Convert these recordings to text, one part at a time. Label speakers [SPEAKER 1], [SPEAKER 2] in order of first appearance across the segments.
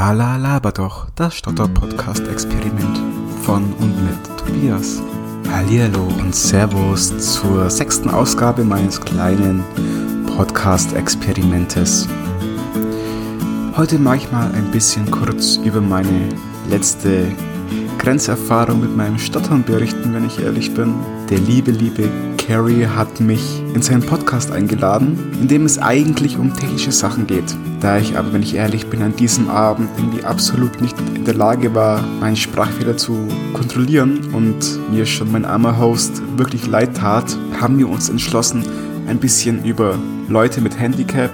[SPEAKER 1] Lala laber doch, das Stotter-Podcast-Experiment von und mit Tobias. Hallihallo und Servus zur sechsten Ausgabe meines kleinen Podcast-Experimentes. Heute mache ich mal ein bisschen kurz über meine letzte Grenzerfahrung mit meinem Stottern berichten, wenn ich ehrlich bin. Der liebe, liebe Carrie hat mich in seinen Podcast eingeladen, in dem es eigentlich um technische Sachen geht. Da ich aber, wenn ich ehrlich bin, an diesem Abend irgendwie absolut nicht in der Lage war, meinen Sprachfehler zu kontrollieren und mir schon mein armer Host wirklich leid tat, haben wir uns entschlossen, ein bisschen über Leute mit Handicap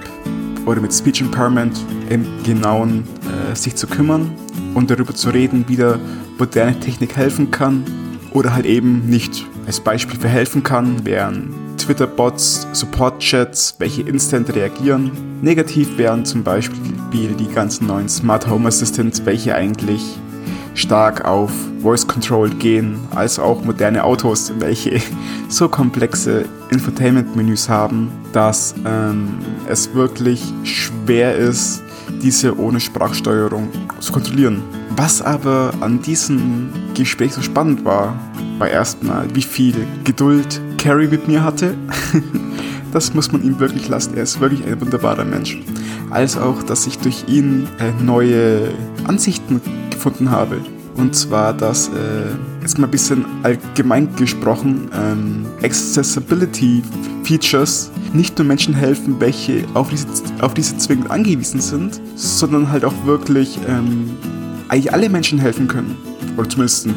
[SPEAKER 1] oder mit Speech Impairment im Genauen äh, sich zu kümmern und darüber zu reden, wie der moderne Technik helfen kann oder halt eben nicht. Als Beispiel für helfen kann wären Twitter-Bots, Support-Chats, welche instant reagieren. Negativ wären zum Beispiel die ganzen neuen Smart Home Assistants, welche eigentlich stark auf Voice Control gehen, als auch moderne Autos, welche so komplexe Infotainment-Menüs haben, dass ähm, es wirklich schwer ist, diese ohne Sprachsteuerung zu kontrollieren. Was aber an diesem Gespräch so spannend war, war erstmal, wie viel Geduld Carrie mit mir hatte. das muss man ihm wirklich lassen. Er ist wirklich ein wunderbarer Mensch. Als auch, dass ich durch ihn äh, neue Ansichten gefunden habe. Und zwar, dass äh, jetzt mal ein bisschen allgemein gesprochen, ähm, Accessibility Features nicht nur Menschen helfen, welche auf diese, auf diese zwingend angewiesen sind, sondern halt auch wirklich ähm, eigentlich alle Menschen helfen können. Oder zumindest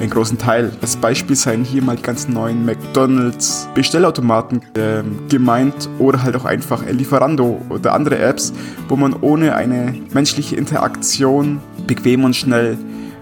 [SPEAKER 1] einen großen Teil. Als Beispiel seien hier mal die ganzen neuen McDonalds Bestellautomaten äh, gemeint oder halt auch einfach Lieferando oder andere Apps, wo man ohne eine menschliche Interaktion bequem und schnell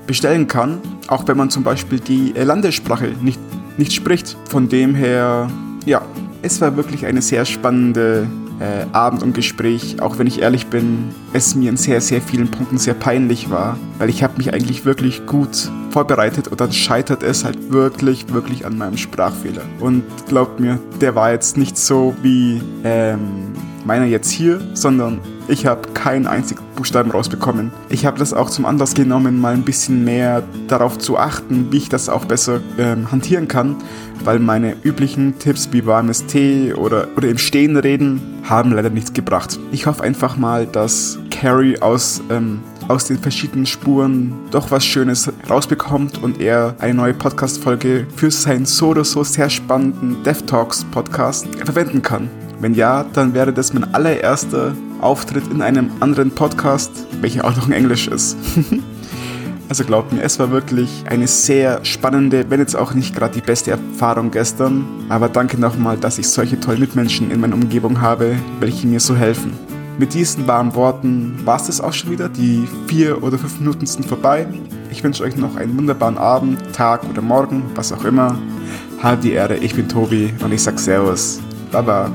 [SPEAKER 1] bestellen kann. Auch wenn man zum Beispiel die Landessprache nicht, nicht spricht. Von dem her, ja, es war wirklich eine sehr spannende äh, Abend und Gespräch, auch wenn ich ehrlich bin, es mir in sehr, sehr vielen Punkten sehr peinlich war, weil ich habe mich eigentlich wirklich gut vorbereitet und dann scheitert es halt wirklich, wirklich an meinem Sprachfehler. Und glaubt mir, der war jetzt nicht so wie ähm, meiner jetzt hier, sondern ich habe keinen einzigen Buchstaben rausbekommen. Ich habe das auch zum Anlass genommen, mal ein bisschen mehr darauf zu achten, wie ich das auch besser ähm, hantieren kann, weil meine üblichen Tipps wie warmes Tee oder, oder im Stehen reden haben leider nichts gebracht. Ich hoffe einfach mal, dass Carrie aus ähm, aus den verschiedenen Spuren doch was Schönes rausbekommt und er eine neue Podcast-Folge für seinen so oder so sehr spannenden DevTalks-Podcast verwenden kann. Wenn ja, dann wäre das mein allererster Auftritt in einem anderen Podcast, welcher auch noch in Englisch ist. also glaubt mir, es war wirklich eine sehr spannende, wenn jetzt auch nicht gerade die beste Erfahrung gestern. Aber danke nochmal, dass ich solche tollen Mitmenschen in meiner Umgebung habe, welche mir so helfen. Mit diesen warmen Worten war es das auch schon wieder. Die vier oder fünf Minuten sind vorbei. Ich wünsche euch noch einen wunderbaren Abend, Tag oder Morgen, was auch immer. Halt die Ehre, ich bin Tobi und ich sag Servus. Baba.